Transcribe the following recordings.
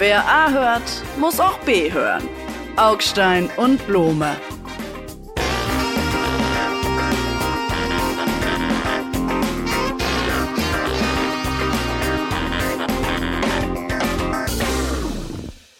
Wer A hört, muss auch B hören. Augstein und Blome.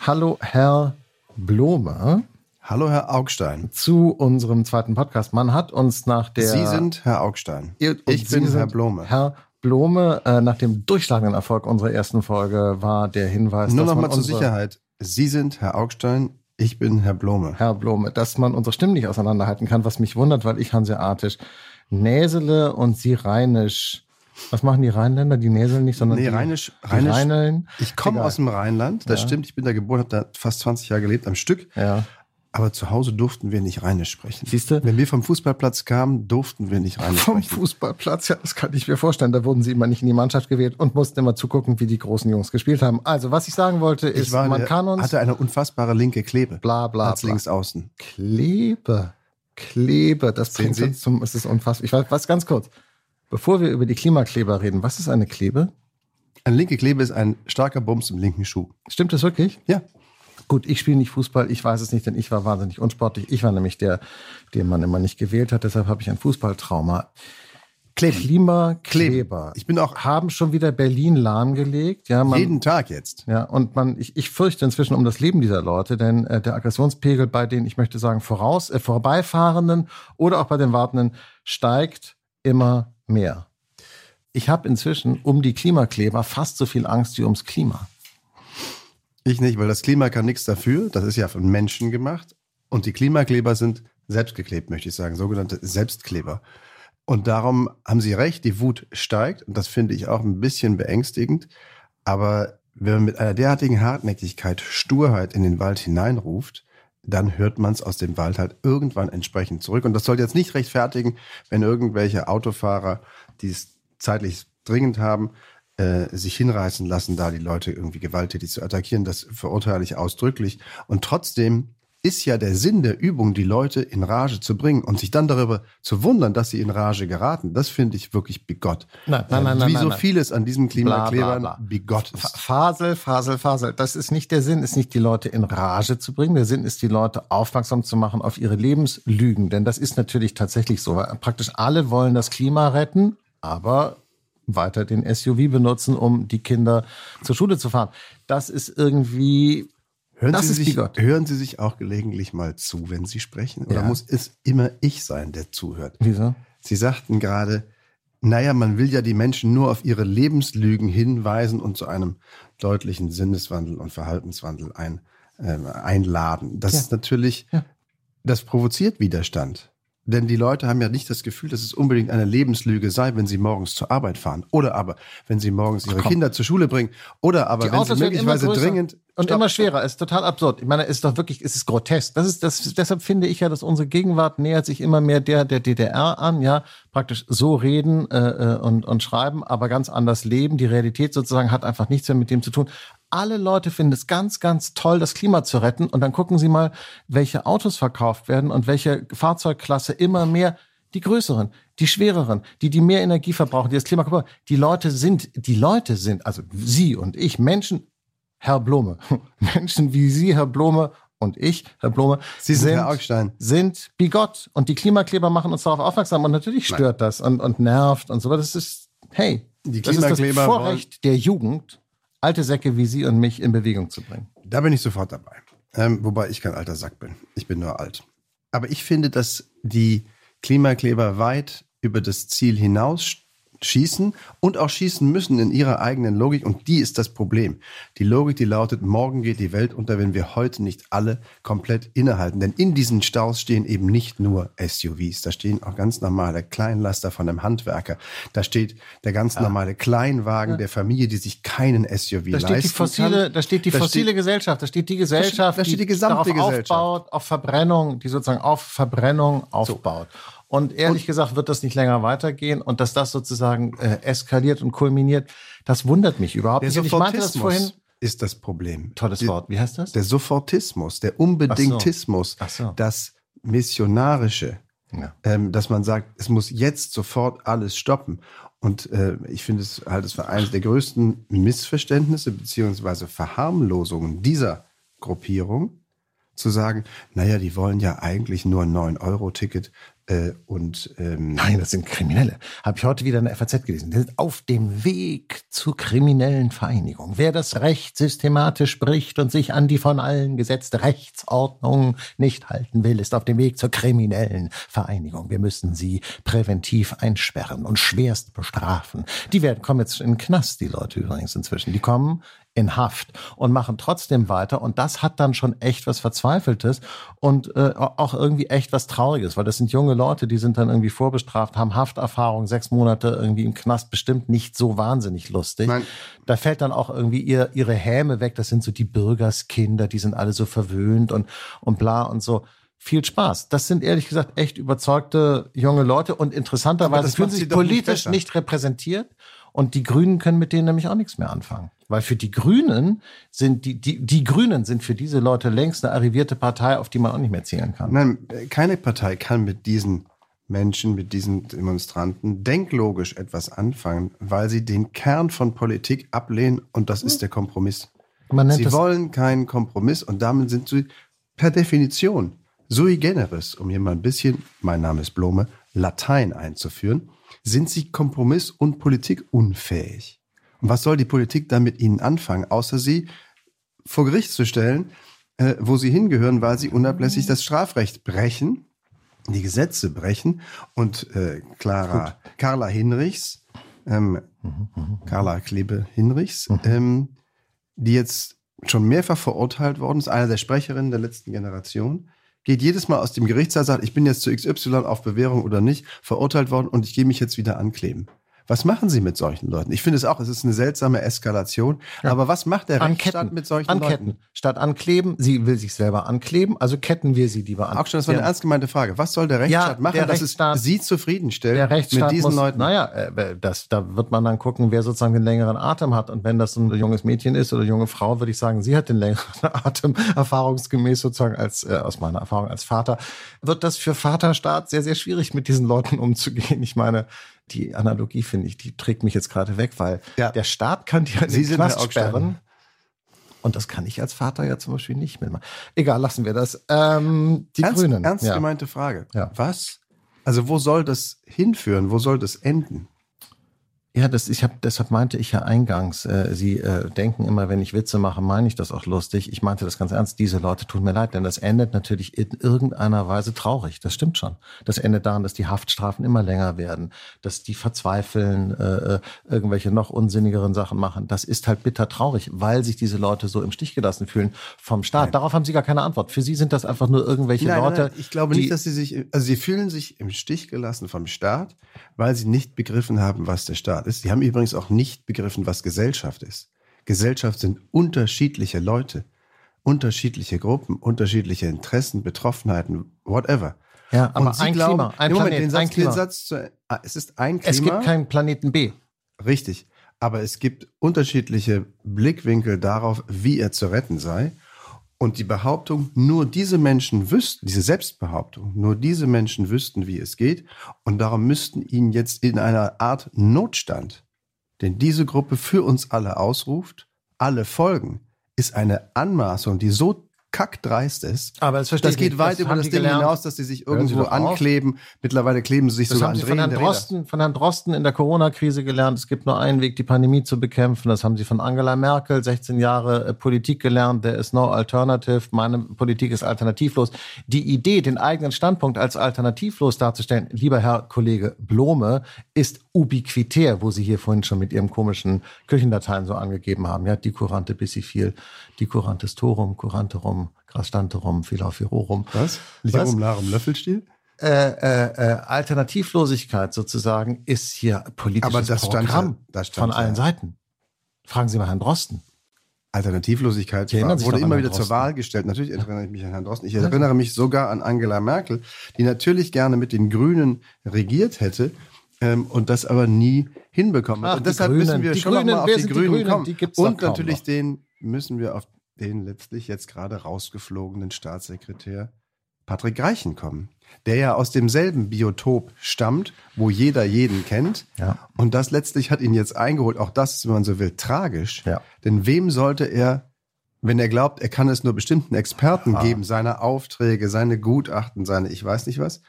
Hallo, Herr Blome. Hallo, Herr Augstein. Zu unserem zweiten Podcast. Man hat uns nach der. Sie sind Herr Augstein. Ihr- ich Sie bin Herr Blome. Herr Blome, äh, nach dem durchschlagenden Erfolg unserer ersten Folge war der Hinweis, Nur dass noch man mal zur Sicherheit. Sie sind Herr Augstein. Ich bin Herr Blome. Herr Blome, dass man unsere Stimmen nicht auseinanderhalten kann, was mich wundert, weil ich Hanseatisch näsele und Sie rheinisch. Was machen die Rheinländer? Die näseln nicht, sondern Nee, die, rheinisch- die rheinisch- rheineln. Ich komme aus dem Rheinland. Das Ja. stimmt. Ich bin da geboren, habe da fast 20 Jahre gelebt am Stück. Ja. Aber zu Hause durften wir nicht Rheinisch sprechen. Siehst du? Wenn wir vom Fußballplatz kamen, durften wir nicht Rheinisch Vom sprechen. Fußballplatz, ja, das kann ich mir vorstellen. Da wurden sie immer nicht in die Mannschaft gewählt und mussten immer zugucken, wie die großen Jungs gespielt haben. Also, was ich sagen wollte, ist, Ich war, man der- kann uns hatte eine unfassbare linke Klebe. bla bla als bla. links außen. Klebe. Klebe, das Sehen bringt Sie? uns zum, es ist unfassbar. Ich weiß, was ganz kurz. Bevor wir über die Klimakleber reden, was ist eine Klebe? Eine linke Klebe ist ein starker Bums im linken Schuh. Stimmt das wirklich? Ja. Gut, ich spiele nicht Fußball, ich weiß es nicht, denn ich war wahnsinnig unsportlich. Ich war nämlich der, den man immer nicht gewählt hat, deshalb habe ich ein Fußballtrauma. Kleben. Klimakleber. Ich bin auch haben schon wieder Berlin lahmgelegt. Ja, man, jeden Tag jetzt. Ja, und man, ich, ich fürchte inzwischen um das Leben dieser Leute, denn äh, der Aggressionspegel bei den, ich möchte sagen, voraus, äh, vorbeifahrenden oder auch bei den Wartenden steigt immer mehr. Ich habe inzwischen um die Klimakleber fast so viel Angst wie ums Klima. Ich nicht, weil das Klima kann nichts dafür. Das ist ja von Menschen gemacht. Und die Klimakleber sind selbstgeklebt, möchte ich sagen, sogenannte Selbstkleber. Und darum haben Sie recht, die Wut steigt. Und das finde ich auch ein bisschen beängstigend. Aber wenn man mit einer derartigen Hartnäckigkeit, Sturheit in den Wald hineinruft, dann hört man es aus dem Wald halt irgendwann entsprechend zurück. Und das soll jetzt nicht rechtfertigen, wenn irgendwelche Autofahrer, die es zeitlich dringend haben, äh, sich hinreißen lassen, da die Leute irgendwie gewalttätig zu attackieren. Das verurteile ich ausdrücklich. Und trotzdem ist ja der Sinn der Übung, die Leute in Rage zu bringen und sich dann darüber zu wundern, dass sie in Rage geraten. Das finde ich wirklich bigott. Nein, nein, nein, Äh, Wie nein, so nein. vieles an diesen Klimaklebern bigott ist. Fasel, Fasel, Fasel. Das ist nicht der Sinn, ist nicht die Leute in Rage zu bringen. Der Sinn ist, die Leute aufmerksam zu machen auf ihre Lebenslügen. Denn das ist natürlich tatsächlich so. Praktisch alle wollen das Klima retten, aber weiter den SUV benutzen, um die Kinder zur Schule zu fahren. Das ist irgendwie, Hören, das Sie sich, hören Sie sich auch gelegentlich mal zu, wenn Sie sprechen? Oder Ja. muss es immer ich sein, der zuhört? Wieso? Sie sagten gerade, naja, man will ja die Menschen nur auf ihre Lebenslügen hinweisen und zu einem deutlichen Sinneswandel und Verhaltenswandel ein, ähm, einladen. Das Ja. ist natürlich, Ja. das provoziert Widerstand. Denn die Leute haben ja nicht das Gefühl, dass es unbedingt eine Lebenslüge sei, wenn sie morgens zur Arbeit fahren. Oder aber, wenn sie morgens ihre komm. Kinder zur Schule bringen. Oder aber, Die wenn Autos sie möglicherweise dringend und Stopp, immer stopp. schwerer. Ist total absurd. Ich meine, es ist doch wirklich, es ist grotesk. Das ist das. Deshalb finde ich ja, dass unsere Gegenwart nähert sich immer mehr der der DDR an. Ja, praktisch so reden äh, äh, und und schreiben, aber ganz anders leben. Die Realität sozusagen hat einfach nichts mehr mit dem zu tun. Alle Leute finden es ganz, ganz toll, das Klima zu retten. Und dann gucken Sie mal, welche Autos verkauft werden und welche Fahrzeugklasse immer mehr die größeren, die schwereren, die die mehr Energie verbrauchen, die das Klima kaputt. Die Leute sind, die Leute sind, also Sie und ich, Menschen, Herr Blome, Menschen wie Sie, Herr Blome und ich, Herr Blome, Sie sind Herr Augstein. sind bigott und die Klimakleber machen uns darauf aufmerksam und natürlich stört das und, und nervt und so. Aber das ist, hey, Die das ist das Vorrecht der Jugend, alte Säcke wie Sie und mich in Bewegung zu bringen. Da bin ich sofort dabei. Ähm, wobei ich kein alter Sack bin. Ich bin nur alt. Aber ich finde, dass die Klimakleber weit über das Ziel hinaus schießen und auch schießen müssen in ihrer eigenen Logik. Und die ist das Problem. Die Logik, die lautet, morgen geht die Welt unter, wenn wir heute nicht alle komplett innehalten. Denn in diesen Staus stehen eben nicht nur SUVs. Da stehen auch ganz normale Kleinlaster von einem Handwerker. Da steht der ganz normale Kleinwagen der Familie, die sich keinen SUV Da leisten steht die fossile, kann. da steht die Da fossile steht- Gesellschaft, da steht die Gesellschaft, da steht die gesamte darauf Gesellschaft. aufbaut, auf Verbrennung, die sozusagen auf Verbrennung aufbaut. Und ehrlich gesagt wird das nicht länger weitergehen und dass das sozusagen äh, eskaliert und kulminiert, das wundert mich überhaupt nicht. Und ich meinte das Sofortismus vorhin. ist das Problem. Tolles Wort. Wie heißt das? Der Sofortismus, der Unbedingtismus, Ach so. das Missionarische, Ja. Ähm, dass man sagt, es muss jetzt sofort alles stoppen. Und äh, ich finde es halt, es war eines der größten Missverständnisse beziehungsweise Verharmlosungen dieser Gruppierung, zu sagen, naja, die wollen ja eigentlich nur ein 9-Euro-Ticket äh, und ähm Nein, das sind Kriminelle. Habe ich heute wieder in der FAZ gelesen. Die sind auf dem Weg zur kriminellen Vereinigung. Wer das Recht systematisch bricht und sich an die von allen gesetzte Rechtsordnung nicht halten will, ist auf dem Weg zur kriminellen Vereinigung. Wir müssen sie präventiv einsperren und schwerst bestrafen. Die werden kommen jetzt in den Knast, die Leute übrigens inzwischen. Die kommen in Haft und machen trotzdem weiter. Und das hat dann schon echt was Verzweifeltes und äh, auch irgendwie echt was Trauriges, weil das sind junge Leute, die sind dann irgendwie vorbestraft, haben Hafterfahrung, sechs Monate irgendwie im Knast, bestimmt nicht so wahnsinnig lustig. Nein. Da fällt dann auch irgendwie ihr, ihre Häme weg. Das sind so die Bürgerskinder, die sind alle so verwöhnt und, und bla und so viel Spaß. Das sind ehrlich gesagt echt überzeugte junge Leute und interessanterweise fühlen sich politisch nicht, nicht, repräsentiert und die Grünen können mit denen nämlich auch nichts mehr anfangen. Weil für die Grünen sind die, die, die Grünen sind für diese Leute längst eine arrivierte Partei, auf die man auch nicht mehr zählen kann. Nein, keine Partei kann mit diesen Menschen, mit diesen Demonstranten denklogisch etwas anfangen, weil sie den Kern von Politik ablehnen und das ist der Kompromiss. sie wollen keinen Kompromiss und damit sind sie per Definition sui generis, um hier mal ein bisschen, mein Name ist Blome, Latein einzuführen, sind sie kompromiss- und politikunfähig. Und was soll die Politik dann mit ihnen anfangen, außer sie vor Gericht zu stellen, äh, wo sie hingehören, weil sie unablässig das Strafrecht brechen, die Gesetze brechen. Und äh, Clara, Carla Hinrichs, ähm, Carla Klebe Hinrichs, mhm. ähm, die jetzt schon mehrfach verurteilt worden ist, einer der Sprecherinnen der letzten Generation, geht jedes Mal aus dem Gerichtssaal, sagt, ich bin jetzt zu XY auf Bewährung oder nicht, verurteilt worden und ich gehe mich jetzt wieder ankleben. Was machen Sie mit solchen Leuten? Ich finde es auch, es ist eine seltsame Eskalation. Ja. Aber was macht der Rechtsstaat Anketten, mit solchen anketten. Leuten? Statt ankleben, sie will sich selber ankleben, also ketten wir sie lieber an. Auch schon, das war eine ernst gemeinte Frage. Was soll der Rechtsstaat ja, machen, der dass Rechtsstaat, es Sie zufriedenstellt der Rechtsstaat mit diesen muss, Leuten? Naja, äh, das, da wird man dann gucken, wer sozusagen den längeren Atem hat. Und wenn das ein junges Mädchen ist oder junge Frau, würde ich sagen, sie hat den längeren Atem, erfahrungsgemäß sozusagen als, äh, aus meiner Erfahrung als Vater, wird das für Vaterstaat sehr, sehr schwierig, mit diesen Leuten umzugehen. Ich meine, die Analogie finde ich, die trägt mich jetzt gerade weg, weil ja. der Staat kann die Sie sind Knast sperren. Und das kann ich als Vater ja zum Beispiel nicht mehr machen. Egal, lassen wir das. Ähm, die ernst, Grünen. Ernst ja. gemeinte Frage. Ja. Was? Also wo soll das hinführen? Wo soll das enden? Ja, das, ich habe, deshalb meinte ich ja eingangs, äh, Sie äh, denken immer, wenn ich Witze mache, meine ich das auch lustig. Ich meinte das ganz ernst. Diese Leute tun mir leid, denn das endet natürlich in irgendeiner Weise traurig. Das stimmt schon. Das endet daran, dass die Haftstrafen immer länger werden, dass die verzweifeln, äh, äh, irgendwelche noch unsinnigeren Sachen machen. Das ist halt bitter traurig, weil sich diese Leute so im Stich gelassen fühlen vom Staat. Nein. Darauf haben Sie gar keine Antwort. Für Sie sind das einfach nur irgendwelche nein, Leute. Nein, ich glaube nicht, dass Sie sich, also Sie fühlen sich im Stich gelassen vom Staat, weil Sie nicht begriffen haben, was der Staat ist. Die haben übrigens auch nicht begriffen, was Gesellschaft ist. Gesellschaft sind unterschiedliche Leute, unterschiedliche Gruppen, unterschiedliche Interessen, Betroffenheiten, whatever. Ja, aber ein glauben, Klima, ein Moment, Planet, den Satz, ein Klima. Den Satz zu, ah, es ist ein Klima. Es gibt keinen Planeten B. Richtig. Aber es gibt unterschiedliche Blickwinkel darauf, wie er zu retten sei. Und die Behauptung, nur diese Menschen wüssten, diese Selbstbehauptung, nur diese Menschen wüssten, wie es geht. Und darum müssten ihnen jetzt in einer Art Notstand, den diese Gruppe für uns alle ausruft, alle folgen, ist eine Anmaßung, die so kackdreist ist. Aber das, das geht weit das über das Ding gelernt. hinaus, dass sie sich irgendwo ankleben. Auf. Mittlerweile kleben sie sich das sogar haben sie an von Herrn, Drosten, von Herrn Drosten in der Corona-Krise gelernt. Es gibt nur einen Weg, die Pandemie zu bekämpfen. Das haben sie von Angela Merkel, 16 Jahre äh, Politik gelernt. There is no alternative. Meine Politik ist alternativlos. Die Idee, den eigenen Standpunkt als alternativlos darzustellen, lieber Herr Kollege Blome, ist ubiquitär, wo Sie hier vorhin schon mit Ihrem komischen Küchendateien so angegeben haben. Ja, die Kurante bis sie viel, die Kurantes Torum, Kuranterum, Grastanterum, Philophirorum. Was? Lirum Larum Löffelstiel? Äh, äh, äh, Alternativlosigkeit sozusagen ist hier politisches Aber das Programm stand, das stand von allen ja. Seiten. Fragen Sie mal Herrn Drosten. Alternativlosigkeit war, wurde immer wieder zur Wahl gestellt. Natürlich erinnere ich mich an Herrn Drosten. Ich erinnere mich sogar an Angela Merkel, die natürlich gerne mit den Grünen regiert hätte ähm, und das aber nie hinbekommen hat. und deshalb Grünen. müssen wir schon Grünen, noch mal auf die Grünen, die Grünen kommen. Die und natürlich noch. den müssen wir auf den letztlich jetzt gerade rausgeflogenen Staatssekretär Patrick Greichen kommen. der ja aus demselben Biotop stammt, wo jeder jeden kennt. Ja. Und das letztlich hat ihn jetzt eingeholt. Auch das ist, wenn man so will, tragisch. Ja. Denn wem sollte er, wenn er glaubt, er kann es nur bestimmten Experten geben, seine Aufträge, seine Gutachten, seine ich weiß nicht was,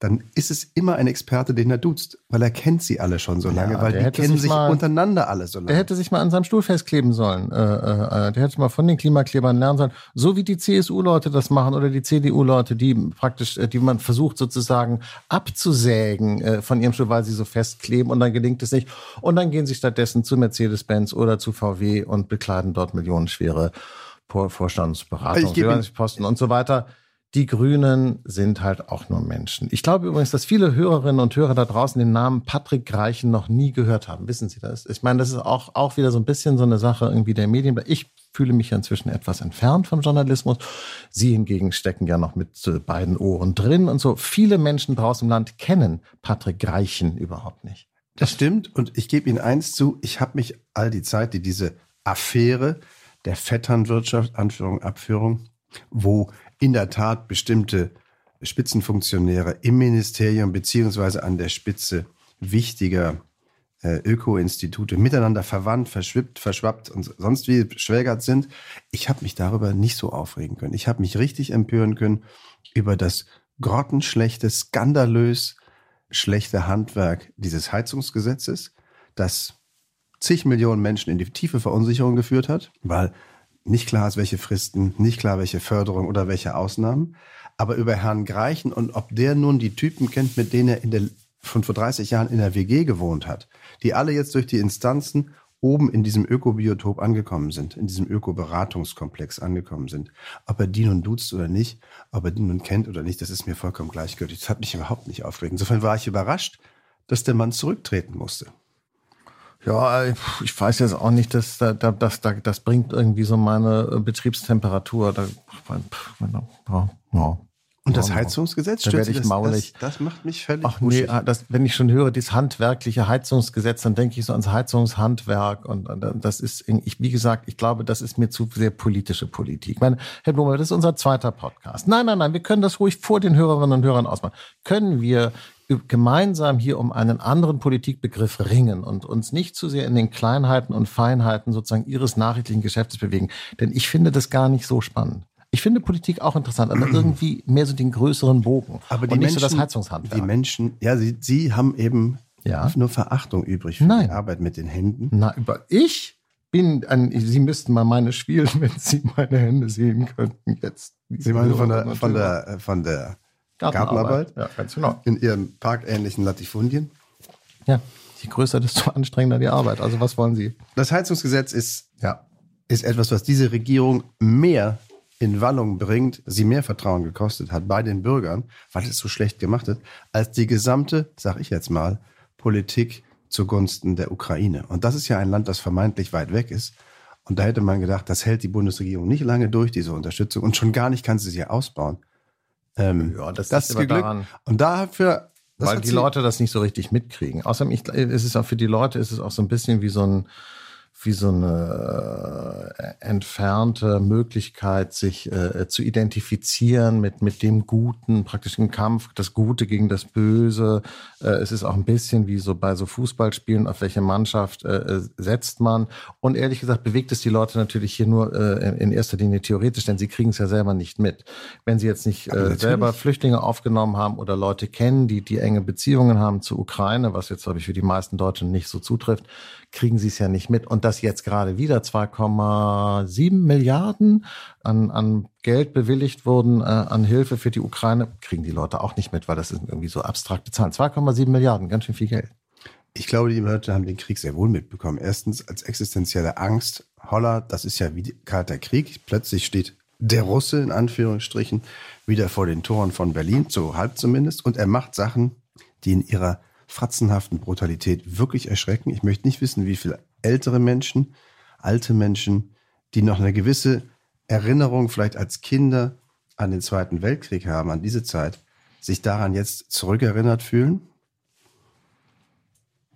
dann ist es immer ein Experte, den er duzt, weil er kennt sie alle schon so lange, Ja, weil der die kennen sich sich mal- untereinander alle so Der lange. hätte sich mal an seinem Stuhl festkleben sollen. Äh, äh, äh, der hätte mal von den Klimaklebern lernen sollen. So wie die CSU-Leute das machen oder die CDU-Leute, die praktisch, äh, die man versucht sozusagen abzusägen äh, von ihrem Stuhl, weil sie so festkleben und dann gelingt es nicht. Und dann gehen sie stattdessen zu Mercedes-Benz oder zu VW und bekleiden dort millionenschwere Vor- Vorstandsberatungs- Ich gebe Ihnen- Posten und so weiter. Die Grünen sind halt auch nur Menschen. Ich glaube übrigens, dass viele Hörerinnen und Hörer da draußen den Namen Patrick Greichen noch nie gehört haben. Wissen Sie das? Ich meine, das ist auch, auch wieder so ein bisschen so eine Sache irgendwie der Medien. Ich fühle mich ja inzwischen etwas entfernt vom Journalismus. Sie hingegen stecken ja noch mit äh, beiden Ohren drin und so. Viele Menschen draußen im Land kennen Patrick Greichen überhaupt nicht. Das stimmt. Und ich gebe Ihnen eins zu, ich habe mich all die Zeit, die diese Affäre der Vetternwirtschaft, Anführung, Abführung, wo in der Tat bestimmte Spitzenfunktionäre im Ministerium beziehungsweise an der Spitze wichtiger äh, Öko-Institute miteinander verwandt, verschwippt, verschwappt und sonst wie beschwägert sind. Ich habe mich darüber nicht so aufregen können. Ich habe mich richtig empören können über das grottenschlechte, skandalös schlechte Handwerk dieses Heizungsgesetzes, das zig Millionen Menschen in die tiefe Verunsicherung geführt hat, weil nicht klar ist, welche Fristen, nicht klar, welche Förderung oder welche Ausnahmen. Aber über Herrn Greichen und ob der nun die Typen kennt, mit denen er in der, schon vor 30 Jahren in der WG gewohnt hat, die alle jetzt durch die Instanzen oben in diesem Ökobiotop angekommen sind, in diesem Ökoberatungskomplex angekommen sind. Ob er die nun duzt oder nicht, ob er die nun kennt oder nicht, das ist mir vollkommen gleichgültig. Das hat mich überhaupt nicht aufgeregt. Insofern war ich überrascht, dass der Mann zurücktreten musste. Ja, ich weiß jetzt auch nicht, dass da, da, das, da, das bringt irgendwie so meine äh, Betriebstemperatur. Da, ja, ja. Und das Heizungsgesetz, Da stört werde ich das, maulig. Das, das macht mich völlig Ach nee, ah, das, wenn ich schon höre, dieses handwerkliche Heizungsgesetz, dann denke ich so ans Heizungshandwerk und das ist, ich, wie gesagt, ich glaube, das ist mir zu sehr politische Politik. Ich meine, Herr Blumer, das ist unser zweiter Podcast. Nein, nein, nein, wir können das ruhig vor den Hörerinnen und Hörern ausmachen. Können wir gemeinsam hier um einen anderen Politikbegriff ringen und uns nicht zu sehr in den Kleinheiten und Feinheiten sozusagen Ihres nachrichtlichen Geschäftes bewegen. Denn ich finde das gar nicht so spannend. Ich finde Politik auch interessant, aber irgendwie mehr so den größeren Bogen Aber die und nicht Menschen, so das Heizungshandwerk. Die Menschen, ja, sie, sie haben eben Ja. nur Verachtung übrig für Nein. die Arbeit mit den Händen. Na, über ich bin ein, Sie müssten mal meine spielen, wenn Sie meine Hände sehen könnten jetzt. Sie meinen von der, von der, äh, von der Gartenarbeit? Ja, ganz genau. in ihren parkähnlichen Latifundien. Ja, je größer, desto anstrengender die Arbeit. Also was wollen Sie? Das Heizungsgesetz ist, Ja. ist etwas, was diese Regierung mehr in Wallung bringt, sie mehr Vertrauen gekostet hat bei den Bürgern, weil es so schlecht gemacht ist, als die gesamte, sag ich jetzt mal, Politik zugunsten der Ukraine. Und das ist ja ein Land, das vermeintlich weit weg ist. Und da hätte man gedacht, das hält die Bundesregierung nicht lange durch, diese Unterstützung. Und schon gar nicht kann sie sie ausbauen. Ähm, Ja, das das ist aber Glück. daran- Und dafür, Weil hat die Leute das nicht so richtig mitkriegen. Außerdem ich, ist es auch für die Leute ist es auch so ein bisschen wie so ein wie so eine äh, entfernte Möglichkeit, sich äh, zu identifizieren mit, mit dem Guten, praktisch im Kampf, das Gute gegen das Böse. Äh, es ist auch ein bisschen wie so bei so Fußballspielen, auf welche Mannschaft äh, äh, setzt man. Und ehrlich gesagt bewegt es die Leute natürlich hier nur äh, in, erster Linie theoretisch, denn sie kriegen es ja selber nicht mit. Wenn sie jetzt nicht äh, selber Flüchtlinge aufgenommen haben oder Leute kennen, die, die enge Beziehungen haben zur Ukraine, was jetzt, glaube ich, für die meisten Deutschen nicht so zutrifft, kriegen sie es ja nicht mit. Und dass jetzt gerade wieder 2,7 Milliarden an, an Geld bewilligt wurden, äh, an Hilfe für die Ukraine, kriegen die Leute auch nicht mit, weil das sind irgendwie so abstrakte Zahlen. 2,7 Milliarden, ganz schön viel Geld. Ich glaube, die Leute haben den Krieg sehr wohl mitbekommen. Erstens als existenzielle Angst. Holla, das ist ja wie kalter Krieg. Plötzlich steht der Russe in Anführungsstrichen wieder vor den Toren von Berlin, so halb zumindest. Und er macht Sachen, die in ihrer fratzenhaften Brutalität wirklich erschrecken. Ich möchte nicht wissen, wie viele ältere Menschen, alte Menschen, die noch eine gewisse Erinnerung vielleicht als Kinder an den Zweiten Weltkrieg haben, an diese Zeit, sich daran jetzt zurückerinnert fühlen.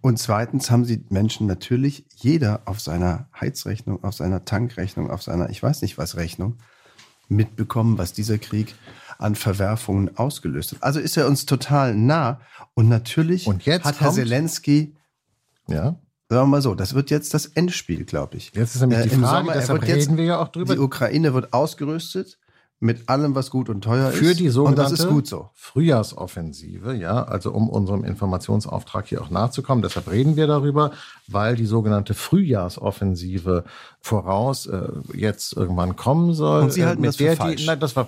Und zweitens haben sie Menschen natürlich jeder auf seiner Heizrechnung, auf seiner Tankrechnung, auf seiner, ich weiß nicht was Rechnung, mitbekommen, was dieser Krieg an Verwerfungen ausgelöst hat. Also ist er uns total nah. Und natürlich Und jetzt hat Herr Zelensky, Ja. sagen wir mal so, das wird jetzt das Endspiel, glaube ich. Jetzt ist nämlich Äh, die Frage, Sommer, er deshalb wird jetzt- reden wir ja auch drüber. Die Ukraine wird ausgerüstet mit allem, was gut und teuer ist. für die sogenannte das ist gut so. Frühjahrsoffensive, ja, also um unserem Informationsauftrag hier auch nachzukommen. Deshalb reden wir darüber, weil die sogenannte Frühjahrsoffensive voraus äh, jetzt irgendwann kommen soll. Und Sie äh, halten mit das für der falsch? Die, nein, das war,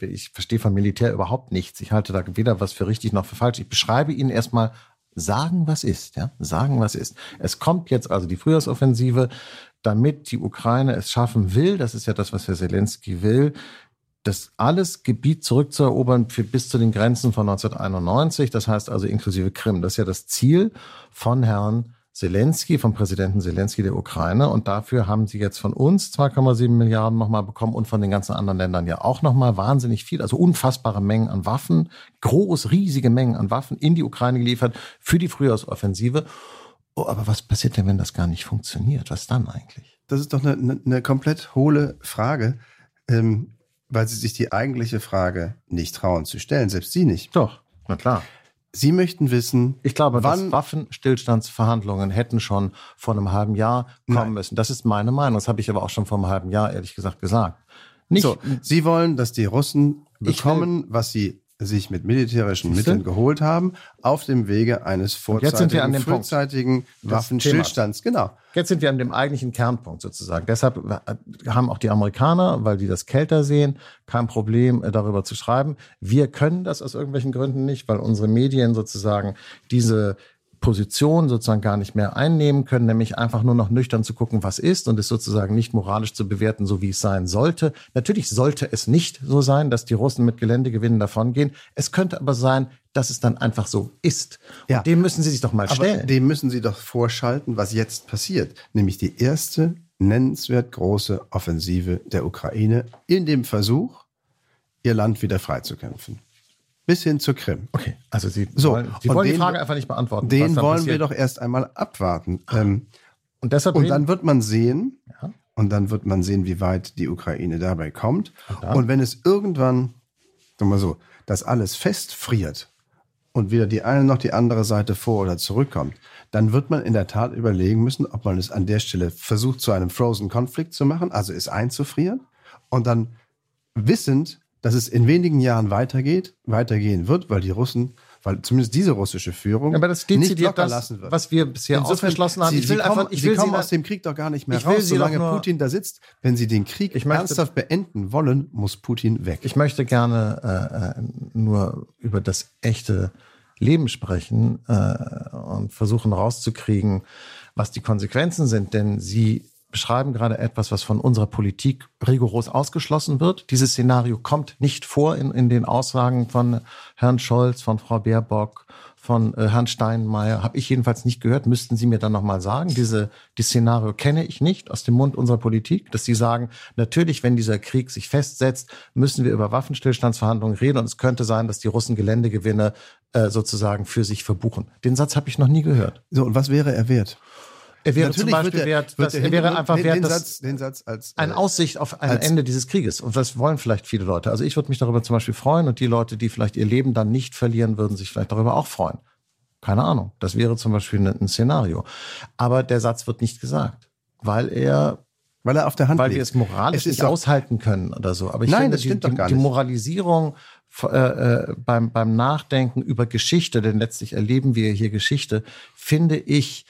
ich verstehe vom Militär überhaupt nichts. Ich halte da weder was für richtig noch für falsch. Ich beschreibe Ihnen erstmal sagen, was ist, ja, sagen, was ist. Es kommt jetzt also die Frühjahrsoffensive, damit die Ukraine es schaffen will, das ist ja das, was Herr Zelensky will, das alles Gebiet zurückzuerobern für bis zu den Grenzen von 1991, das heißt also inklusive Krim. Das ist ja das Ziel von Herrn Zelensky, vom Präsidenten Zelensky der Ukraine. Und dafür haben sie jetzt von uns 2,7 Milliarden nochmal bekommen und von den ganzen anderen Ländern ja auch nochmal wahnsinnig viel, also unfassbare Mengen an Waffen, groß, riesige Mengen an Waffen in die Ukraine geliefert für die Frühjahrsoffensive. Oh, aber was passiert denn, wenn das gar nicht funktioniert? Was dann eigentlich? Das ist doch eine, eine, komplett hohle Frage, ähm, weil Sie sich die eigentliche Frage nicht trauen zu stellen, selbst Sie nicht. Doch, na klar. Sie möchten wissen, Ich glaube, wann, dass Waffenstillstandsverhandlungen hätten schon vor einem halben Jahr kommen Nein. müssen. Das ist meine Meinung. Das habe ich aber auch schon vor einem halben Jahr, ehrlich gesagt, gesagt. Nicht, so, Sie wollen, dass die Russen bekommen, was sie sich mit militärischen Siehste? Mitteln geholt haben, auf dem Wege eines vorzeitigen, frühzeitigen Waffenstillstands. Genau. Jetzt sind wir an dem eigentlichen Kernpunkt sozusagen. Deshalb haben auch die Amerikaner, weil die das kälter sehen, kein Problem äh, darüber zu schreiben. Wir können das aus irgendwelchen Gründen nicht, weil unsere Medien sozusagen diese Position sozusagen gar nicht mehr einnehmen können, nämlich einfach nur noch nüchtern zu gucken, was ist und es sozusagen nicht moralisch zu bewerten, so wie es sein sollte. Natürlich sollte es nicht so sein, dass die Russen mit Geländegewinnen davongehen. Es könnte aber sein, dass es dann einfach so ist. Ja. Und dem müssen Sie sich doch mal Aber stellen. dem müssen Sie doch vorschalten, was jetzt passiert. Nämlich die erste nennenswert große Offensive der Ukraine in dem Versuch, ihr Land wieder freizukämpfen. Bis hin zur Krim. Okay, also Sie So, wollen, Sie und wollen die Frage einfach nicht beantworten. Den wollen passiert. wir doch erst einmal abwarten. Ähm, Und deshalb und dann wird man sehen, Ja. und dann wird man sehen, wie weit die Ukraine dabei kommt. dann? Und wenn es irgendwann, sagen wir mal so, das alles festfriert und weder die eine noch die andere Seite vor oder zurückkommt, dann wird man in der Tat überlegen müssen, ob man es an der Stelle versucht, zu einem Frozen Conflict zu machen, also es einzufrieren und dann wissend, dass es in wenigen Jahren weitergeht, weitergehen wird, weil die Russen, weil zumindest diese russische Führung Ja, aber das nicht dezidiert locker das, lassen wird. was wir bisher ausgeschlossen haben. Sie, ich will sie kommen, einfach, ich sie will kommen Sie aus dem Krieg doch gar nicht mehr Ich will raus, solange Putin da sitzt. Wenn Sie den Krieg Ich möchte- ernsthaft beenden wollen, muss Putin weg. Ich möchte gerne äh, äh, nur über das echte Leben sprechen äh, und versuchen rauszukriegen, was die Konsequenzen sind. Denn Sie beschreiben gerade etwas, was von unserer Politik rigoros ausgeschlossen wird. Dieses Szenario kommt nicht vor in, in den Aussagen von Herrn Scholz, von Frau Baerbock, von äh, Herrn Steinmeier. Habe ich jedenfalls nicht gehört. Müssten Sie mir dann nochmal sagen. Diese, dieses Szenario kenne ich nicht aus dem Mund unserer Politik, dass Sie sagen, natürlich, wenn dieser Krieg sich festsetzt, müssen wir über Waffenstillstandsverhandlungen reden und es könnte sein, dass die Russen Geländegewinne äh, sozusagen für sich verbuchen. Den Satz habe ich noch nie gehört. So, und was wäre er wert? Er wäre zum Beispiel er- wert, dass, er wäre einfach den, wert, den dass Satz, den Satz als eine äh, Aussicht auf ein als- Ende dieses Krieges. Und das wollen vielleicht viele Leute. Also ich würde mich darüber zum Beispiel freuen und die Leute, die vielleicht ihr Leben dann nicht verlieren, würden sich vielleicht darüber auch freuen. Keine Ahnung. Das wäre zum Beispiel ein, ein Szenario. Aber der Satz wird nicht gesagt, weil er, weil er auf der Hand weil liegt. wir es moralisch Es nicht doch- aushalten können oder so. Aber ich Nein, finde, das stimmt die, doch gar die, die nicht. Moralisierung äh, äh, beim, beim Nachdenken über Geschichte, denn letztlich erleben wir hier Geschichte, finde ich,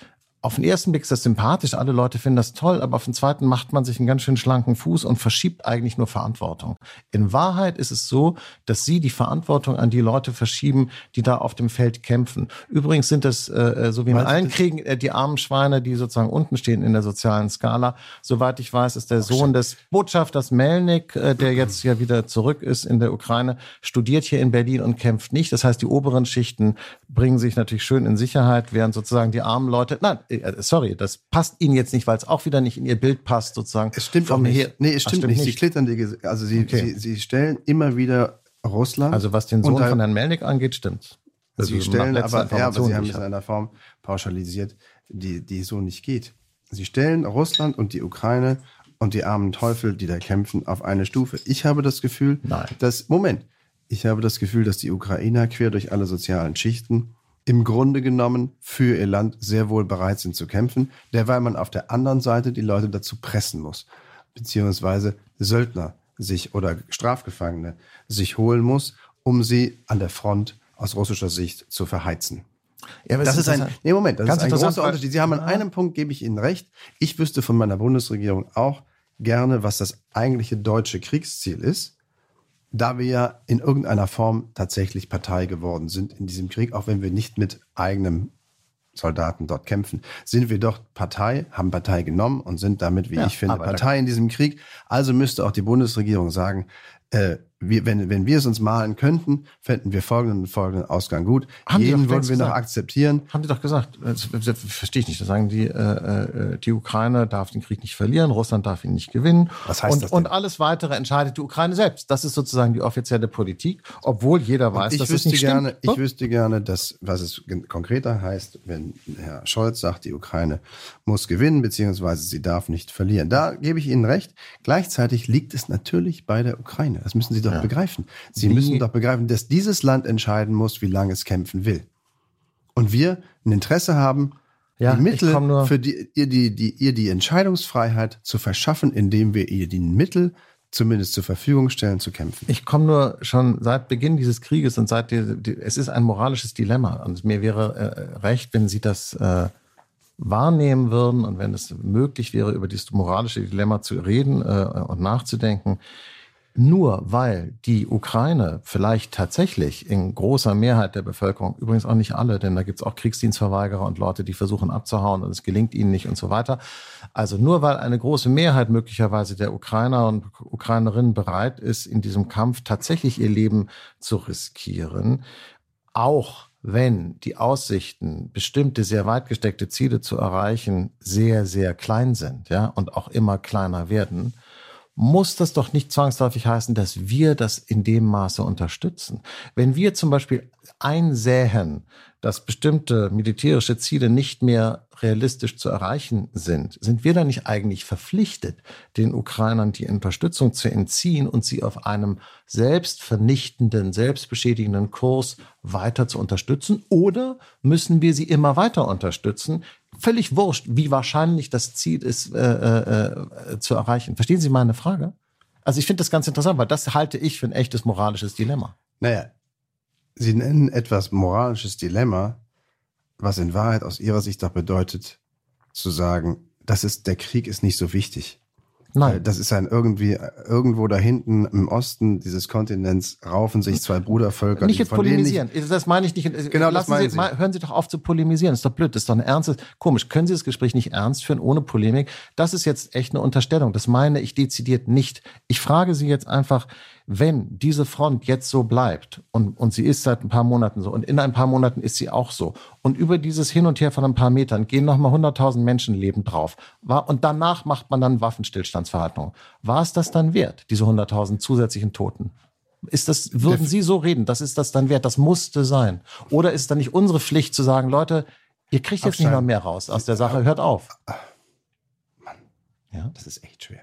auf den ersten Blick ist das sympathisch, alle Leute finden das toll, aber auf den zweiten macht man sich einen ganz schön schlanken Fuß und verschiebt eigentlich nur Verantwortung. In Wahrheit ist es so, dass sie die Verantwortung an die Leute verschieben, die da auf dem Feld kämpfen. Übrigens sind das, äh, so wie in allen Kriegen, äh, die armen Schweine, die sozusagen unten stehen in der sozialen Skala. Soweit ich weiß, ist der Sohn des Botschafters Melnik, äh, der jetzt ja wieder zurück ist in der Ukraine, studiert hier in Berlin und kämpft nicht. Das heißt, die oberen Schichten bringen sich natürlich schön in Sicherheit, während sozusagen die armen Leute, nein, äh, sorry, das passt ihnen jetzt nicht, weil es auch wieder nicht in ihr Bild passt, sozusagen. Es stimmt auch nicht. Heer- Nee, es Ach, stimmt, nicht. Sie schlittern die, also sie, Okay. sie, sie stellen immer wieder Russland. Also was den Sohn unter- von Herrn Melnik angeht, stimmt. Also Sie stellen aber, ja, aber Sie haben es in einer Form pauschalisiert, die, die so nicht geht. Sie stellen Russland und die Ukraine und die armen Teufel, die da kämpfen, auf eine Stufe. Ich habe das Gefühl, Nein. dass, Moment, Ich habe das Gefühl, dass die Ukrainer quer durch alle sozialen Schichten im Grunde genommen für ihr Land sehr wohl bereit sind zu kämpfen, derweil man auf der anderen Seite die Leute dazu pressen muss, beziehungsweise Söldner sich oder Strafgefangene sich holen muss, um sie an der Front aus russischer Sicht zu verheizen. Ja, das ist ein, nee, Moment, das ist ein großer Unterschied. Sie haben an einem Punkt, gebe ich Ihnen recht. Ich wüsste von meiner Bundesregierung auch gerne, was das eigentliche deutsche Kriegsziel ist, da wir ja in irgendeiner Form tatsächlich Partei geworden sind in diesem Krieg, auch wenn wir nicht mit eigenem Soldaten dort kämpfen, sind wir doch Partei, haben Partei genommen und sind damit, wie ja, ich finde, Partei in diesem Krieg. Also müsste auch die Bundesregierung sagen, äh, wir, wenn, wenn wir es uns malen könnten, fänden wir folgenden, folgenden Ausgang gut. Haben Jeden würden wir gesagt. noch akzeptieren. Haben die doch gesagt. Das, das verstehe ich nicht. Da sagen die, äh, äh, die Ukraine darf den Krieg nicht verlieren, Russland darf ihn nicht gewinnen. Was heißt und, das denn? und alles weitere entscheidet die Ukraine selbst. Das ist sozusagen die offizielle Politik, obwohl jeder weiß, dass es nicht gerne, stimmt. Ich wüsste gerne, dass, was es konkreter heißt, wenn Herr Scholz sagt, die Ukraine muss gewinnen, beziehungsweise sie darf nicht verlieren. Da gebe ich Ihnen recht. Gleichzeitig liegt es natürlich bei der Ukraine. Das müssen Sie doch ja. begreifen. Sie wie? müssen doch begreifen, dass dieses Land entscheiden muss, wie lange es kämpfen will. Und wir ein Interesse haben, ja, die Mittel für die, ihr, die, die, ihr die Entscheidungsfreiheit zu verschaffen, indem wir ihr die Mittel zumindest zur Verfügung stellen, zu kämpfen. Ich komme nur schon seit Beginn dieses Krieges und seit die, die, es ist ein moralisches Dilemma. Und mir wäre äh, recht, wenn Sie das äh, wahrnehmen würden und wenn es möglich wäre, über dieses moralische Dilemma zu reden äh, und nachzudenken. Nur weil die Ukraine vielleicht tatsächlich in großer Mehrheit der Bevölkerung, übrigens auch nicht alle, denn da gibt's auch Kriegsdienstverweigerer und Leute, die versuchen abzuhauen und es gelingt ihnen nicht und so weiter. Also nur weil eine große Mehrheit möglicherweise der Ukrainer und Ukrainerinnen bereit ist, in diesem Kampf tatsächlich ihr Leben zu riskieren, auch wenn die Aussichten, bestimmte sehr weit gesteckte Ziele zu erreichen, sehr, sehr klein sind, ja, und auch immer kleiner werden, muss das doch nicht zwangsläufig heißen, dass wir das in dem Maße unterstützen. Wenn wir zum Beispiel einsähen, dass bestimmte militärische Ziele nicht mehr realistisch zu erreichen sind, sind wir dann nicht eigentlich verpflichtet, den Ukrainern die Unterstützung zu entziehen und sie auf einem selbstvernichtenden, selbstbeschädigenden Kurs weiter zu unterstützen? Oder müssen wir sie immer weiter unterstützen, völlig wurscht, wie wahrscheinlich das Ziel ist, äh, äh, äh, zu erreichen. Verstehen Sie meine Frage? Also ich finde das ganz interessant, weil das halte ich für ein echtes moralisches Dilemma. Naja, Sie nennen etwas moralisches Dilemma, was in Wahrheit aus Ihrer Sicht doch bedeutet, zu sagen, das ist, der Krieg ist nicht so wichtig. Nein. Das ist ein irgendwie, irgendwo da hinten im Osten dieses Kontinents raufen sich zwei Brudervölker. Nicht jetzt polemisieren. Nicht, das meine ich nicht. Genau, Lassen das Sie, Sie. Mal, hören Sie doch auf zu polemisieren. Das ist doch blöd. Das ist doch ein ernstes, komisch. Können Sie das Gespräch nicht ernst führen, ohne Polemik? Das ist jetzt echt eine Unterstellung. Das meine ich dezidiert nicht. Ich frage Sie jetzt einfach, wenn diese Front jetzt so bleibt und, und sie ist seit ein paar Monaten so und in ein paar Monaten ist sie auch so und über dieses Hin und Her von ein paar Metern gehen nochmal 100.000 Menschenleben drauf war, und danach macht man dann Waffenstillstandsverhandlungen. War es das dann wert, diese 100.000 zusätzlichen Toten? Ist das, würden Sie so reden? Das ist das dann wert? Das musste sein. Oder ist es dann nicht unsere Pflicht zu sagen, Leute, ihr kriegt jetzt nicht noch mehr raus aus der Sache, hört auf. Mann, ja? das ist echt schwer.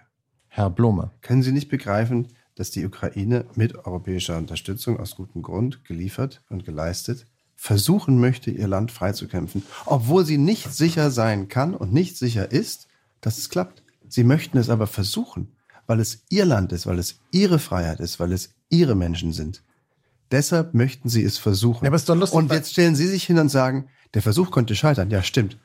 Herr Blume. Können Sie nicht begreifen, dass die Ukraine mit europäischer Unterstützung aus gutem Grund geliefert und geleistet versuchen möchte, ihr Land freizukämpfen, obwohl sie nicht sicher sein kann und nicht sicher ist, dass es klappt. Sie möchten es aber versuchen, weil es ihr Land ist, weil es ihre Freiheit ist, weil es ihre Menschen sind. Deshalb möchten sie es versuchen. Ja, aber ist doch lustig, und jetzt stellen sie sich hin und sagen, der Versuch könnte scheitern. Ja, stimmt.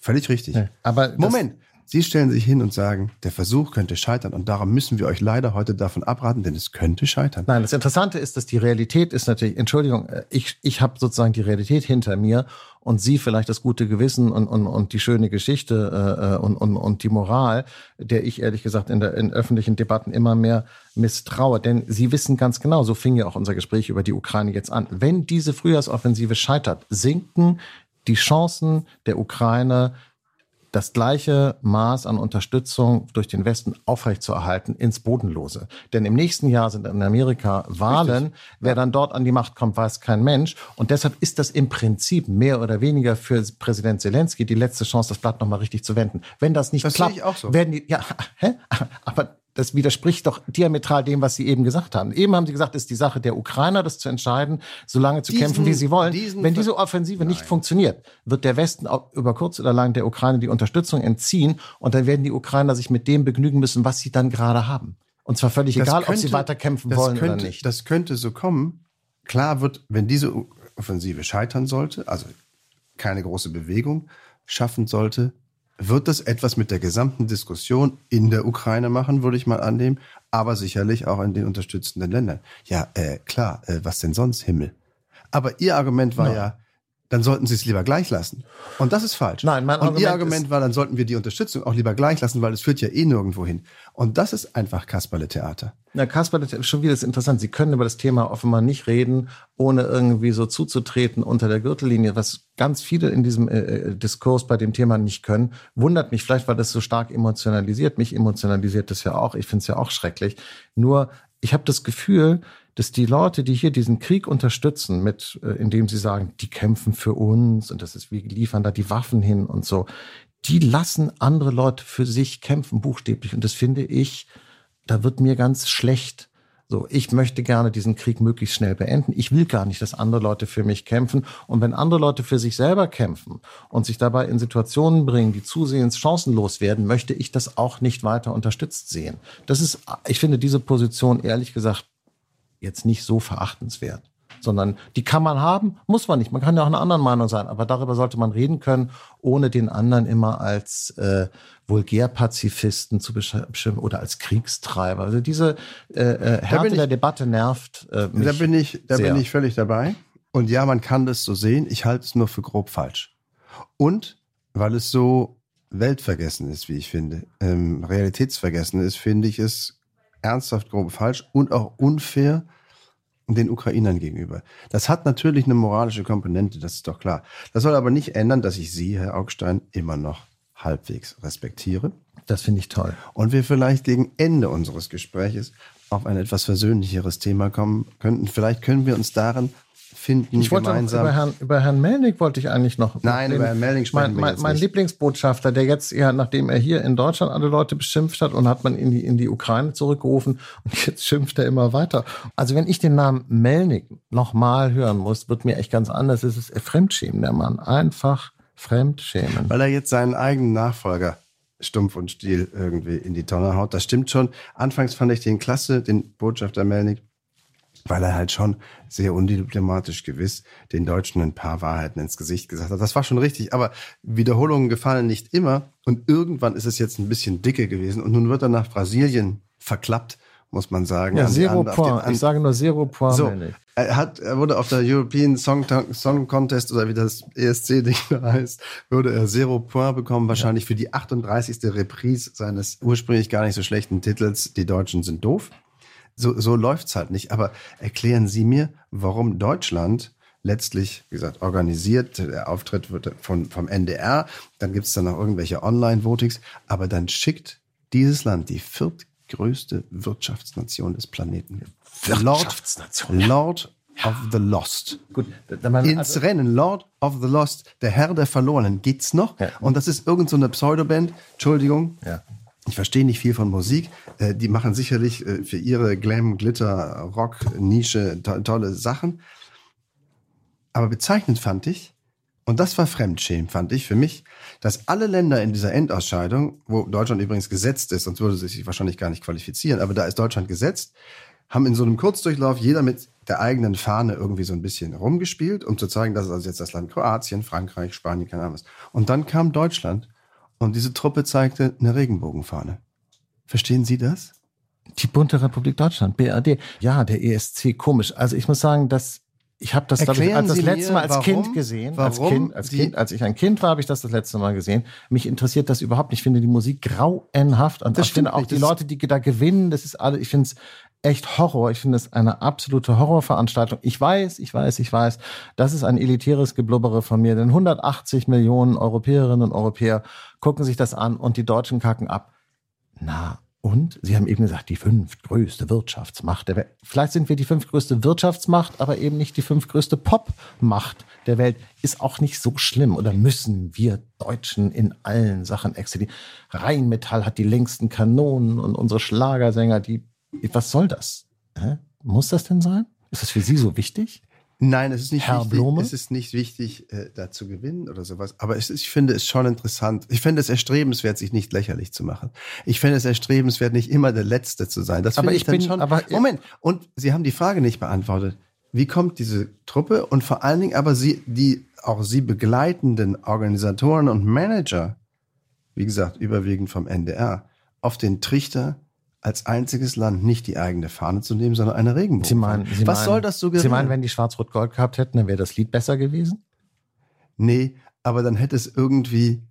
Völlig richtig. Ja, aber Moment, Sie stellen sich hin und sagen, der Versuch könnte scheitern und darum müssen wir euch leider heute davon abraten, denn es könnte scheitern. Nein, das Interessante ist, dass die Realität ist natürlich, Entschuldigung, äh, ich, ich habe sozusagen die Realität hinter mir und Sie vielleicht das gute Gewissen und, und, und die schöne Geschichte äh, äh, und, und, und die Moral, der ich ehrlich gesagt in, der, in öffentlichen Debatten immer mehr misstraue. Denn Sie wissen ganz genau, so fing ja auch unser Gespräch über die Ukraine jetzt an, wenn diese Frühjahrsoffensive scheitert, sinken die Chancen der Ukraine das gleiche Maß an Unterstützung durch den Westen aufrechtzuerhalten ins Bodenlose. Denn im nächsten Jahr sind in Amerika Wahlen. Richtig. Wer dann dort an die Macht kommt, weiß kein Mensch. Und deshalb ist das im Prinzip mehr oder weniger für Präsident Zelensky die letzte Chance, das Blatt nochmal richtig zu wenden. Wenn das nicht das klappt, so. werden die, ja, hä? aber das widerspricht doch diametral dem, was Sie eben gesagt haben. Eben haben Sie gesagt, es ist die Sache der Ukrainer, das zu entscheiden, so lange zu Diesen- kämpfen, wie sie wollen. Wenn diese Offensive nicht funktioniert, wird der Westen auch über kurz oder lang der Ukraine die Unterstützung entziehen und dann werden die Ukrainer sich mit dem begnügen müssen, was sie dann gerade haben. Und zwar völlig Das egal, ob könnte- sie weiter kämpfen wollen könnte, oder nicht. Das könnte so kommen. Klar wird, wenn diese Offensive scheitern sollte, also keine große Bewegung schaffen sollte, wird das etwas mit der gesamten Diskussion in der Ukraine machen, würde ich mal annehmen, aber sicherlich auch in den unterstützenden Ländern. Ja, äh, klar, äh, was denn sonst, Himmel? Aber Ihr Argument war ja, dann sollten Sie es lieber gleich lassen. Und das ist falsch. Nein, mein Und Argument Ihr Argument war, dann sollten wir die Unterstützung auch lieber gleich lassen, weil es führt ja eh nirgendwo hin. Und das ist einfach Kasperle-Theater. Na, Kasper, das ist schon wieder ist interessant. Sie können über das Thema offenbar nicht reden, ohne irgendwie so zuzutreten unter der Gürtellinie, was ganz viele in diesem äh, äh, Diskurs bei dem Thema nicht können. Wundert mich vielleicht, weil das so stark emotionalisiert. Mich emotionalisiert das ja auch. Ich finde es ja auch schrecklich. Nur, ich habe das Gefühl, dass die Leute, die hier diesen Krieg unterstützen, mit, äh, indem sie sagen, die kämpfen für uns und das ist, wir liefern da die Waffen hin und so, die lassen andere Leute für sich kämpfen, buchstäblich. Und das finde ich, da wird mir ganz schlecht. So, ich möchte gerne diesen Krieg möglichst schnell beenden. Ich will gar nicht, dass andere Leute für mich kämpfen. Und wenn andere Leute für sich selber kämpfen und sich dabei in Situationen bringen, die zusehends chancenlos werden, möchte ich das auch nicht weiter unterstützt sehen. Das ist, ich finde diese Position ehrlich gesagt jetzt nicht so verachtenswert. Sondern die kann man haben, muss man nicht. Man kann ja auch einer anderen Meinung sein, aber darüber sollte man reden können, ohne den anderen immer als äh, Vulgärpazifisten zu beschimpfen oder als Kriegstreiber. Also diese äh, äh, Härte ich- der Debatte nervt äh, mich. Da bin ich, da sehr. bin ich völlig dabei. Und ja, man kann das so sehen. Ich halte es nur für grob falsch. Und weil es so weltvergessen ist, wie ich finde, ähm, realitätsvergessen ist, finde ich es ernsthaft grob falsch und auch unfair den Ukrainern gegenüber. Das hat natürlich eine moralische Komponente, das ist doch klar. Das soll aber nicht ändern, dass ich Sie, Herr Augstein, immer noch halbwegs respektiere Das finde ich toll. und wir vielleicht gegen Ende unseres Gespräches auf ein etwas versöhnlicheres Thema kommen könnten. Vielleicht können wir uns darin finden, Ich wollte gemeinsam. über Herrn, über Herrn Melnick wollte ich eigentlich noch. Nein, über Herrn Melnick sprechen mein, wir mein, mein. Lieblingsbotschafter, der jetzt ja, nachdem er hier in Deutschland alle Leute beschimpft hat und hat man in die, in die Ukraine zurückgerufen und jetzt schimpft er immer weiter. Also wenn ich den Namen Melnick nochmal hören muss, wird mir echt ganz anders. Es ist Fremdschämen, der Mann. Einfach Fremdschämen. weil er jetzt seinen eigenen Nachfolger stumpf und stiel irgendwie in die Tonne haut. Das stimmt schon. Anfangs fand ich den klasse, den Botschafter Melnick, weil er halt schon sehr undiplomatisch gewiss den Deutschen ein paar Wahrheiten ins Gesicht gesagt hat. Das war schon richtig, aber Wiederholungen gefallen nicht immer und irgendwann ist es jetzt ein bisschen dicke gewesen und nun wird er nach Brasilien verklappt, muss man sagen. Ja, Zero den Point. an- Ich sage nur Zero Point so, er, hat, er wurde auf der European Song, Song Contest oder wie das ESC-Ding da heißt, würde er Zero Point bekommen, wahrscheinlich für die 38. Reprise seines ursprünglich gar nicht so schlechten Titels Die Deutschen sind doof. So, so läuft's halt nicht. Aber erklären Sie mir, warum Deutschland letztlich, wie gesagt, organisiert, der Auftritt wird von, vom NDR, dann gibt's dann noch irgendwelche Online-Votings, aber dann schickt dieses Land, die viertgrößte Wirtschaftsnation des Planeten, Wirtschaftsnation. Lord, Lord of the Lost. Gut, man, Ins also, Rennen, Lord of the Lost, der Herr der Verlorenen, geht's noch? Ja. Und das ist irgend so eine Pseudoband, Entschuldigung. Ja. Ich verstehe nicht viel von Musik. Äh, Die machen sicherlich äh, für ihre Glam, Glitter, Rock, Nische to tolle Sachen. Aber bezeichnend fand ich, und das war Fremdschämen, fand ich für mich, dass alle Länder in dieser Endausscheidung, wo Deutschland übrigens gesetzt ist, sonst würde sie sich wahrscheinlich gar nicht qualifizieren, aber da ist Deutschland gesetzt, haben in so einem Kurzdurchlauf jeder mit der eigenen Fahne irgendwie so ein bisschen rumgespielt, um zu zeigen, das ist also jetzt das Land Kroatien, Frankreich, Spanien, keine Ahnung was. Und dann kam Deutschland und diese Truppe zeigte eine Regenbogenfahne. Verstehen Sie das? Die bunte Republik Deutschland, BRD. Ja, der ESC, komisch. Also ich muss sagen, dass ich habe das, glaube ich, als das letzte Mal als warum- Kind gesehen. als Kind, als Kind, als ich ein Kind war, habe ich das das letzte Mal gesehen. Mich interessiert das überhaupt nicht. Ich finde die Musik grauenhaft und Das ich finde auch nicht. die Leute, die da gewinnen, das ist alle, ich finde es echt Horror. Ich finde es eine absolute Horrorveranstaltung. Ich weiß, ich weiß, ich weiß, das ist ein elitäres Geblubbere von mir, denn 180 Millionen Europäerinnen und Europäer gucken sich das an und die Deutschen kacken ab. Na, Und Sie haben eben gesagt, die fünftgrößte Wirtschaftsmacht der Welt. Vielleicht sind wir die fünftgrößte Wirtschaftsmacht, aber eben nicht die fünftgrößte Popmacht der Welt. Ist auch nicht so schlimm. Oder müssen wir Deutschen in allen Sachen exzellent? Rheinmetall hat die längsten Kanonen und unsere Schlagersänger, die, was soll das? Hä? Muss das denn sein? Ist das für Sie so wichtig? Nein, es ist nicht Herr wichtig. Blome? Es ist nicht wichtig, äh, da zu gewinnen oder sowas. Aber es ist, ich finde es schon interessant. Ich finde es erstrebenswert, sich nicht lächerlich zu machen. Ich finde es erstrebenswert, nicht immer der Letzte zu sein. Das Aber ich ich dann bin- schon. aber- Moment. Und Sie haben die Frage nicht beantwortet. Wie kommt diese Truppe und vor allen Dingen aber Sie, die auch Sie begleitenden Organisatoren und Manager, wie gesagt, überwiegend vom NDR, auf den Trichter, als einziges Land nicht die eigene Fahne zu nehmen, sondern eine Regenbogen. Sie meinen, Sie Was meinen, soll das suggerieren? Sie meinen, wenn die Schwarz-Rot-Gold gehabt hätten, dann wäre das Lied besser gewesen? Nee, aber dann hätte es irgendwie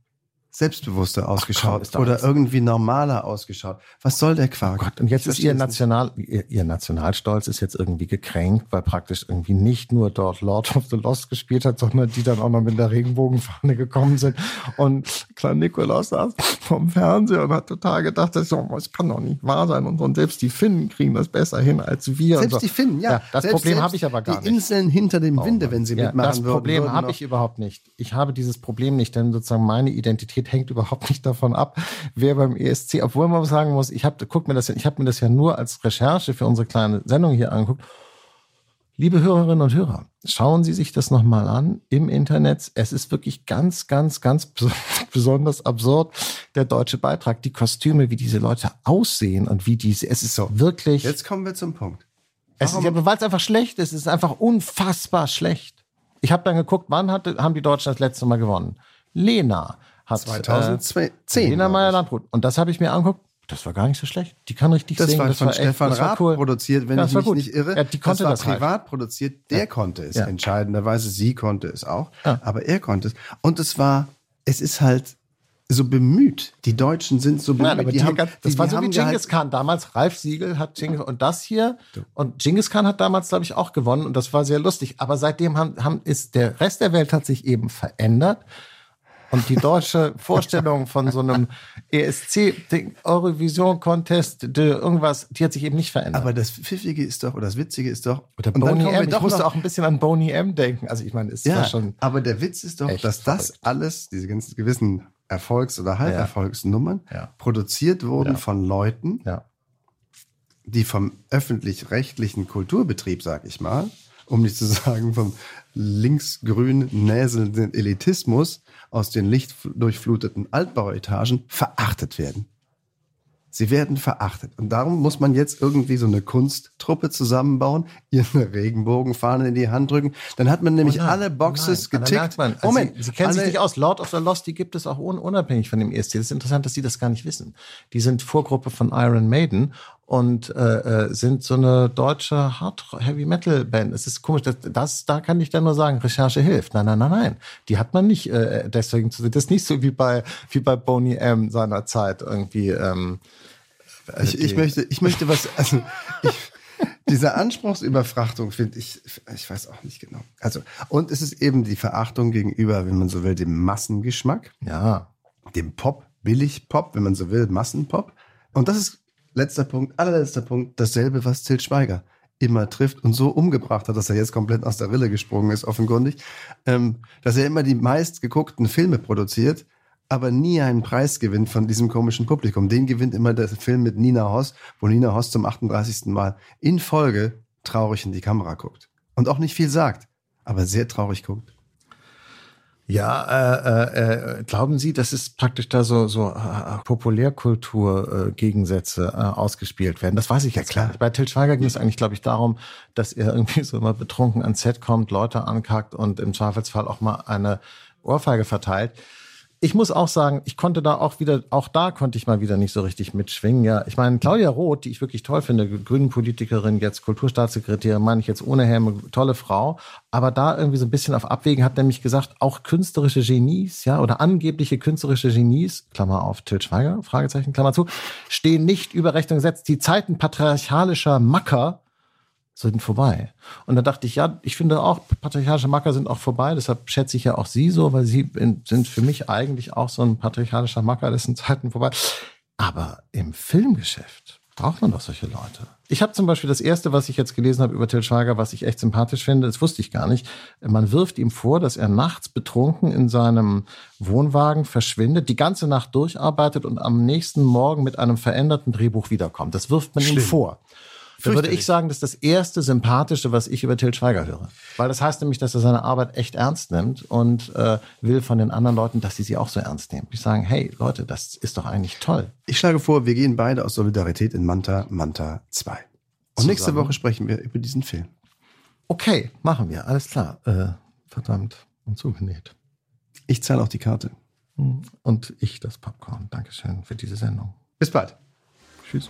selbstbewusster ausgeschaut ist doch oder irgendwie normaler ausgeschaut. Was soll der Quark? Oh Gott, und jetzt Ich ist ihr. National, ihr, ihr Nationalstolz ist jetzt irgendwie gekränkt, weil praktisch irgendwie nicht nur dort Lord of the Lost gespielt hat, sondern die dann auch noch mit der Regenbogenfahne gekommen sind. Und Klein Nikolaus saß vom Fernseher und hat total gedacht, das, oh, das kann doch nicht wahr sein. Und, und selbst die Finnen kriegen das besser hin als wir. Selbst so. die Finnen, ja. das Selbst- Problem habe ich aber gar Die nicht. Inseln hinter dem Winde, wenn sie Ja, mitmachen das würden. Problem würden habe ich überhaupt nicht. Ich habe dieses Problem nicht, denn sozusagen meine Identität hängt überhaupt nicht davon ab, wer beim ESC, obwohl man sagen muss, ich habe, guck mir das, ja- ich habe mir das ja nur als Recherche für unsere kleine Sendung hier angeguckt. Liebe Hörerinnen und Hörer, schauen Sie sich das nochmal an im Internet. Es ist wirklich ganz, ganz, ganz bes- besonders absurd, der deutsche Beitrag. Die Kostüme, wie diese Leute aussehen und wie diese, es ist So, wirklich, Jetzt kommen wir zum Punkt. es ist, ja, weil es einfach schlecht ist. Es ist einfach unfassbar schlecht. Ich habe dann geguckt, wann hatte, haben die Deutschen das letzte Mal gewonnen? Lena hat 2010. Äh, Lena Meyer. Landrut. Und das habe ich mir angeguckt. Das war gar nicht so schlecht. Die kann richtig Das singen. war von echt- Stefan das war Raab cool. produziert, wenn Ja, ich das war mich gut. nicht irre. Ja, die konnte das war das halt. privat produziert. Der konnte es Ja. entscheidenderweise. Sie konnte es auch. Ja. Aber er konnte es. Und es war, es ist halt so bemüht. Die Deutschen sind so bemüht. Nein, aber die, haben, das die, war die so wie Genghis Khan. Damals Ralf Siegel hat Genghis und das hier und Genghis Khan hat damals glaube ich auch gewonnen und das war sehr lustig. Aber seitdem haben, haben ist der Rest der Welt hat sich eben verändert und die deutsche Vorstellung von so einem ESC Ding, Eurovision Contest de irgendwas, die hat sich eben nicht verändert. Aber das Pfiffige ist doch, oder das Witzige ist doch, Oder Boney M. Ich doch musste auch ein bisschen an Boney M. denken. Also ich meine, ist Ja, ja schon aber der Witz ist doch, dass das verrückt. alles, diese ganzen gewissen Erfolgs- oder Halberfolgsnummern, Ja. produziert wurden Ja. von Leuten, ja. die vom öffentlich-rechtlichen Kulturbetrieb, sag ich mal, um nicht zu sagen vom linksgrün näselnden Elitismus aus den lichtdurchfluteten Altbauetagen verachtet werden. Sie werden verachtet. Und darum muss man jetzt irgendwie so eine Kunsttruppe zusammenbauen, ihr eine Regenbogenfahne in die Hand drücken. Dann hat man nämlich Oh nein, alle Boxes nein, da getickt. Man, also Moment, Sie, Sie kennen sich nicht aus. Lord of the Lost, die gibt es auch un unabhängig von dem ESC. Das ist interessant, dass Sie das gar nicht wissen. Die sind Vorgruppe von Iron Maiden und äh, äh, sind so eine deutsche Hard Heavy Metal Band. Es ist komisch, das, das da kann ich dann nur sagen, Recherche hilft. Nein, nein, nein, nein. Die hat man nicht äh, deswegen zu Das ist nicht so wie bei wie bei Boney M seiner Zeit irgendwie. Ähm, äh, Ich, ich, möchte, ich möchte was, also ich, diese Anspruchsüberfrachtung finde ich, ich weiß auch nicht genau. Also, und es ist eben die Verachtung gegenüber, wenn man so will, dem Massengeschmack, ja. dem Pop, Billig-Pop, wenn man so will, Massenpop. Und das ist, letzter Punkt, allerletzter Punkt, dasselbe, was Til Schweiger immer trifft und so umgebracht hat, dass er jetzt komplett aus der Rille gesprungen ist, offenkundig, ähm, dass er immer die meistgeguckten Filme produziert, aber nie einen Preis gewinnt von diesem komischen Publikum. Den gewinnt immer der Film mit Nina Hoss, wo Nina Hoss zum 38. Mal in Folge traurig in die Kamera guckt. Und auch nicht viel sagt, aber sehr traurig guckt. Ja, äh, äh, glauben Sie, dass es praktisch da so, so äh, Populärkultur-Gegensätze äh, ausgespielt werden? Das weiß ich jetzt klar. Bei Til Schweiger ging es eigentlich, glaube ich, darum, dass er irgendwie so immer betrunken ans Set kommt, Leute ankackt und im Zweifelsfall auch mal eine Ohrfeige verteilt. Ich muss auch sagen, ich konnte da auch wieder, auch da konnte ich mal wieder nicht so richtig mitschwingen. Ja, ich meine, Claudia Roth, die ich wirklich toll finde, grünen Politikerin, jetzt Kulturstaatssekretärin, meine ich jetzt ohne Helme, tolle Frau, aber da irgendwie so ein bisschen auf Abwägen hat nämlich gesagt, auch künstlerische Genies, ja, oder angebliche künstlerische Genies, Klammer auf Til Schweiger, Fragezeichen, Klammer zu, stehen nicht über Recht und Gesetz. Die Zeiten patriarchalischer Macker sind vorbei. Und da dachte ich, ja, ich finde auch, patriarchalische Macker sind auch vorbei. Deshalb schätze ich ja auch Sie so, weil Sie in, sind für mich eigentlich auch so ein patriarchalischer Macker, dessen Zeiten vorbei. Aber im Filmgeschäft braucht man doch solche Leute. Ich habe zum Beispiel das erste, was ich jetzt gelesen habe über Till Schweiger, was ich echt sympathisch finde, das wusste ich gar nicht. Man wirft ihm vor, dass er nachts betrunken in seinem Wohnwagen verschwindet, die ganze Nacht durcharbeitet und am nächsten Morgen mit einem veränderten Drehbuch wiederkommt. Das wirft man ihm vor. Da würde ich sagen, das ist das erste Sympathische, was ich über Till Schweiger höre. Weil das heißt nämlich, dass er seine Arbeit echt ernst nimmt und äh, will von den anderen Leuten, dass sie sie auch so ernst nehmen. Die sagen, hey Leute, das ist doch eigentlich toll. Ich schlage vor, wir gehen beide aus Solidarität in Manta, Manta 2. Und Zusammen. nächste Woche sprechen wir über diesen Film. Okay, machen wir. Alles klar. Äh, verdammt und zugenäht. Ich zahle auch die Karte. Hm, und ich das Popcorn. Dankeschön für diese Sendung. Bis bald. Tschüss.